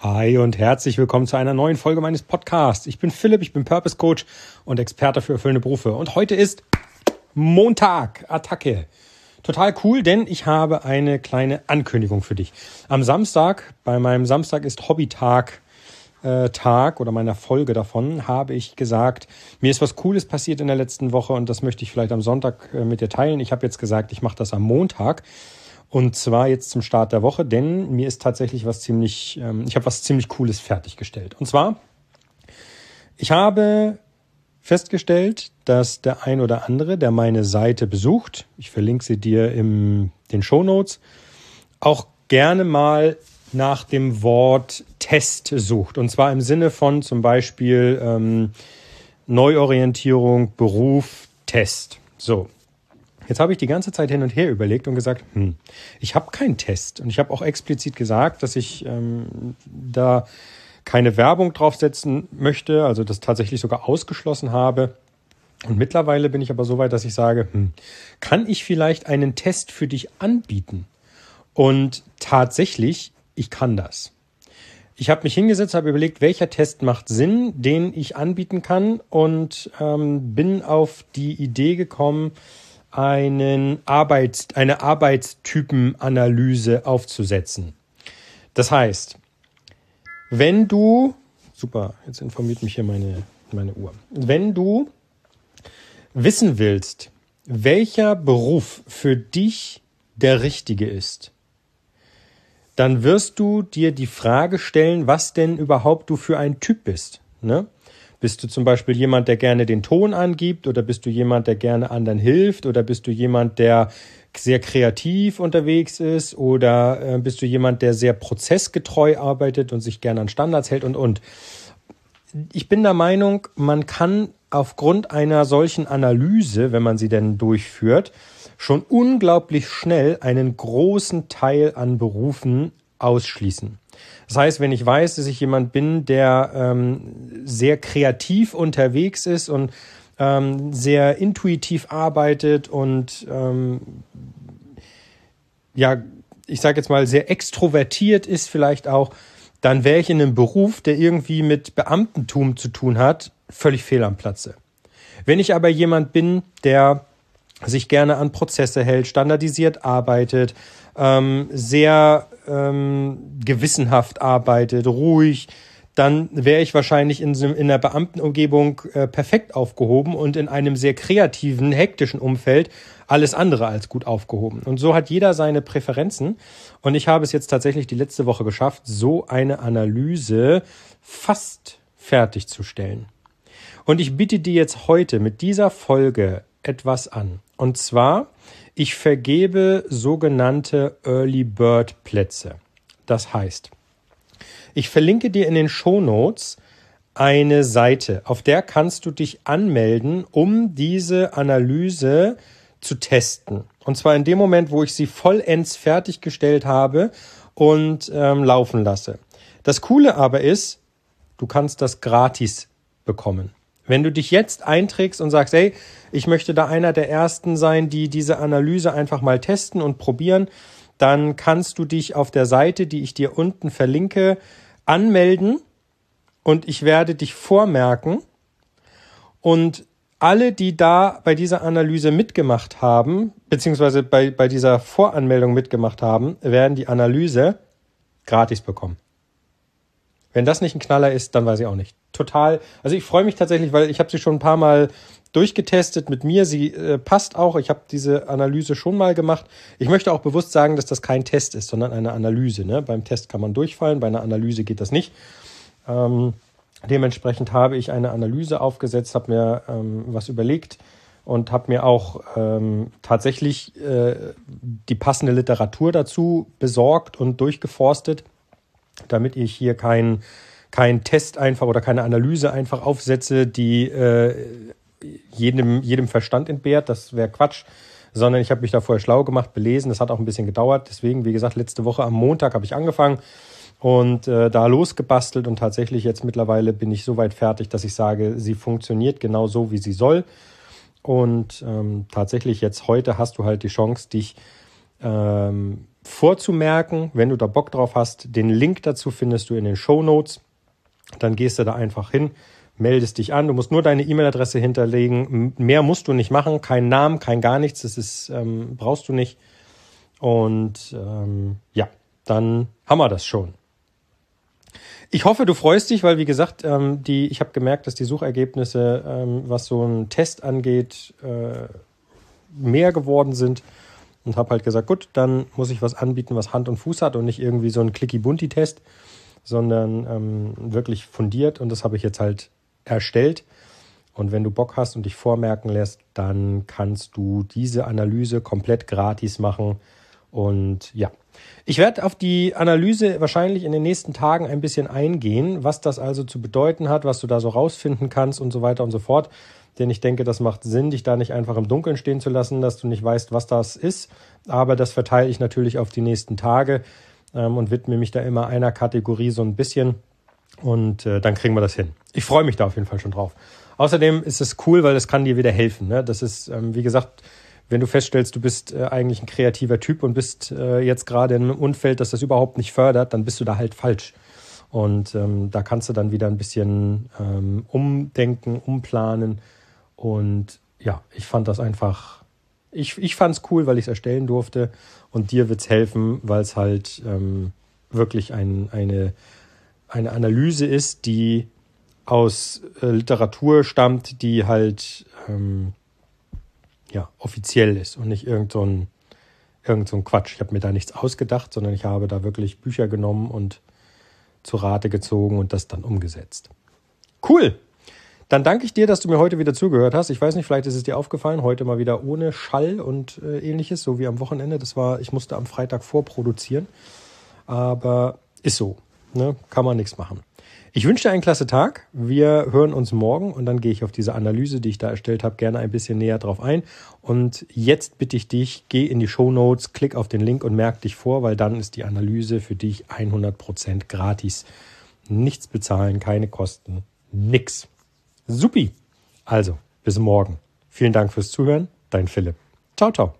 Hi und herzlich willkommen zu einer neuen Folge meines Podcasts. Ich bin Philipp, ich bin Purpose Coach und Experte für erfüllende Berufe. Und heute ist Montag, Attacke. Total cool, denn ich habe eine kleine Ankündigung für dich. Am Samstag, bei meinem Samstag ist Hobbytag äh, Tag oder meiner Folge davon, habe ich gesagt, mir ist was Cooles passiert in der letzten Woche und das möchte ich vielleicht am Sonntag äh, mit dir teilen. Ich habe jetzt gesagt, ich mache das am Montag. Und zwar jetzt zum Start der Woche, denn mir ist tatsächlich was ziemlich, ähm, ich habe was ziemlich Cooles fertiggestellt. Und zwar, ich habe festgestellt, dass der ein oder andere, der meine Seite besucht, ich verlinke sie dir in den Show Notes, auch gerne mal nach dem Wort Test sucht. Und zwar im Sinne von zum Beispiel ähm, Neuorientierung, Beruf, Test. So, Jetzt habe ich die ganze Zeit hin und her überlegt und gesagt, hm, ich habe keinen Test. Und ich habe auch explizit gesagt, dass ich ähm, da keine Werbung draufsetzen möchte, also das tatsächlich sogar ausgeschlossen habe. Und mittlerweile bin ich aber so weit, dass ich sage, hm, kann ich vielleicht einen Test für dich anbieten? Und tatsächlich, ich kann das. Ich habe mich hingesetzt, habe überlegt, welcher Test macht Sinn, den ich anbieten kann und ähm, bin auf die Idee gekommen, einen Arbeits-, eine Arbeitstypenanalyse aufzusetzen. Das heißt, wenn du, super, jetzt informiert mich hier meine, meine Uhr, wenn du wissen willst, welcher Beruf für dich der richtige ist, dann wirst du dir die Frage stellen, was denn überhaupt du für ein Typ bist. Ne? Bist du zum Beispiel jemand, der gerne den Ton angibt oder bist du jemand, der gerne anderen hilft oder bist du jemand, der sehr kreativ unterwegs ist oder äh, bist du jemand, der sehr prozessgetreu arbeitet und sich gerne an Standards hält und und. Ich bin der Meinung, man kann aufgrund einer solchen Analyse, wenn man sie denn durchführt, schon unglaublich schnell einen großen Teil an Berufen ausschließen. Das heißt, wenn ich weiß, dass ich jemand bin, der ähm, sehr kreativ unterwegs ist und ähm, sehr intuitiv arbeitet und ähm, ja, ich sage jetzt mal, sehr extrovertiert ist vielleicht auch, dann wäre ich in einem Beruf, der irgendwie mit Beamtentum zu tun hat, völlig fehl am Platze. Wenn ich aber jemand bin, der sich gerne an Prozesse hält, standardisiert arbeitet, ähm, sehr ähm, gewissenhaft arbeitet, ruhig, dann wäre ich wahrscheinlich in, in einer Beamtenumgebung äh, perfekt aufgehoben und in einem sehr kreativen, hektischen Umfeld alles andere als gut aufgehoben. Und so hat jeder seine Präferenzen. Und ich habe es jetzt tatsächlich die letzte Woche geschafft, so eine Analyse fast fertigzustellen. Und ich bitte dir jetzt heute mit dieser Folge etwas an. Und zwar, ich vergebe sogenannte Early Bird Plätze. Das heißt, ich verlinke dir in den Show Notes eine Seite, auf der kannst du dich anmelden, um diese Analyse zu testen. Und zwar in dem Moment, wo ich sie vollends fertiggestellt habe und ähm, laufen lasse. Das Coole aber ist, du kannst das gratis bekommen. Wenn du dich jetzt einträgst und sagst, hey, ich möchte da einer der ersten sein, die diese Analyse einfach mal testen und probieren, dann kannst du dich auf der Seite, die ich dir unten verlinke, anmelden und ich werde dich vormerken und alle, die da bei dieser Analyse mitgemacht haben, beziehungsweise bei, bei dieser Voranmeldung mitgemacht haben, werden die Analyse gratis bekommen. Wenn das nicht ein Knaller ist, dann weiß ich auch nicht. Total. Also ich freue mich tatsächlich, weil ich habe sie schon ein paar Mal durchgetestet mit mir. Sie äh, passt auch. Ich habe diese Analyse schon mal gemacht. Ich möchte auch bewusst sagen, dass das kein Test ist, sondern eine Analyse. Ne? Beim Test kann man durchfallen, bei einer Analyse geht das nicht. Ähm, dementsprechend habe ich eine Analyse aufgesetzt, habe mir ähm, was überlegt und habe mir auch ähm, tatsächlich äh, die passende Literatur dazu besorgt und durchgeforstet damit ich hier keinen kein Test einfach oder keine Analyse einfach aufsetze, die äh, jedem, jedem Verstand entbehrt. Das wäre Quatsch. Sondern ich habe mich da vorher schlau gemacht, belesen. Das hat auch ein bisschen gedauert. Deswegen, wie gesagt, letzte Woche am Montag habe ich angefangen und äh, da losgebastelt und tatsächlich jetzt mittlerweile bin ich so weit fertig, dass ich sage, sie funktioniert genau so, wie sie soll. Und ähm, tatsächlich jetzt heute hast du halt die Chance, dich ähm, vorzumerken, wenn du da Bock drauf hast. Den Link dazu findest du in den Show Notes. Dann gehst du da einfach hin, meldest dich an. Du musst nur deine E-Mail-Adresse hinterlegen. Mehr musst du nicht machen. Kein Namen, kein gar nichts. Das ist, ähm, brauchst du nicht. Und ähm, ja, dann haben wir das schon. Ich hoffe, du freust dich, weil wie gesagt, ähm, die, ich habe gemerkt, dass die Suchergebnisse, ähm, was so einen Test angeht, äh, mehr geworden sind und habe halt gesagt, gut, dann muss ich was anbieten, was Hand und Fuß hat und nicht irgendwie so ein Clicky-Bunti-Test, sondern ähm, wirklich fundiert und das habe ich jetzt halt erstellt. Und wenn du Bock hast und dich vormerken lässt, dann kannst du diese Analyse komplett gratis machen. Und ja, ich werde auf die Analyse wahrscheinlich in den nächsten Tagen ein bisschen eingehen, was das also zu bedeuten hat, was du da so rausfinden kannst und so weiter und so fort. Denn ich denke, das macht Sinn, dich da nicht einfach im Dunkeln stehen zu lassen, dass du nicht weißt, was das ist. Aber das verteile ich natürlich auf die nächsten Tage ähm, und widme mich da immer einer Kategorie so ein bisschen. Und äh, dann kriegen wir das hin. Ich freue mich da auf jeden Fall schon drauf. Außerdem ist es cool, weil es kann dir wieder helfen. Ne? Das ist, ähm, wie gesagt, wenn du feststellst, du bist äh, eigentlich ein kreativer Typ und bist äh, jetzt gerade in einem Umfeld, das das überhaupt nicht fördert, dann bist du da halt falsch. Und ähm, da kannst du dann wieder ein bisschen ähm, umdenken, umplanen und ja, ich fand das einfach, ich, ich fand es cool, weil ich es erstellen durfte. Und dir wird es helfen, weil es halt ähm, wirklich ein, eine, eine Analyse ist, die aus äh, Literatur stammt, die halt ähm, ja, offiziell ist und nicht irgend so ein, irgend so ein Quatsch. Ich habe mir da nichts ausgedacht, sondern ich habe da wirklich Bücher genommen und zu Rate gezogen und das dann umgesetzt. Cool! Dann danke ich dir, dass du mir heute wieder zugehört hast. Ich weiß nicht, vielleicht ist es dir aufgefallen, heute mal wieder ohne Schall und äh, ähnliches, so wie am Wochenende. Das war, ich musste am Freitag vorproduzieren. Aber ist so. Ne? Kann man nichts machen. Ich wünsche dir einen klasse Tag. Wir hören uns morgen und dann gehe ich auf diese Analyse, die ich da erstellt habe, gerne ein bisschen näher drauf ein. Und jetzt bitte ich dich, geh in die Show Notes, klick auf den Link und merk dich vor, weil dann ist die Analyse für dich 100% gratis. Nichts bezahlen, keine Kosten, nix. Supi. Also, bis morgen. Vielen Dank fürs Zuhören. Dein Philipp. Ciao, ciao.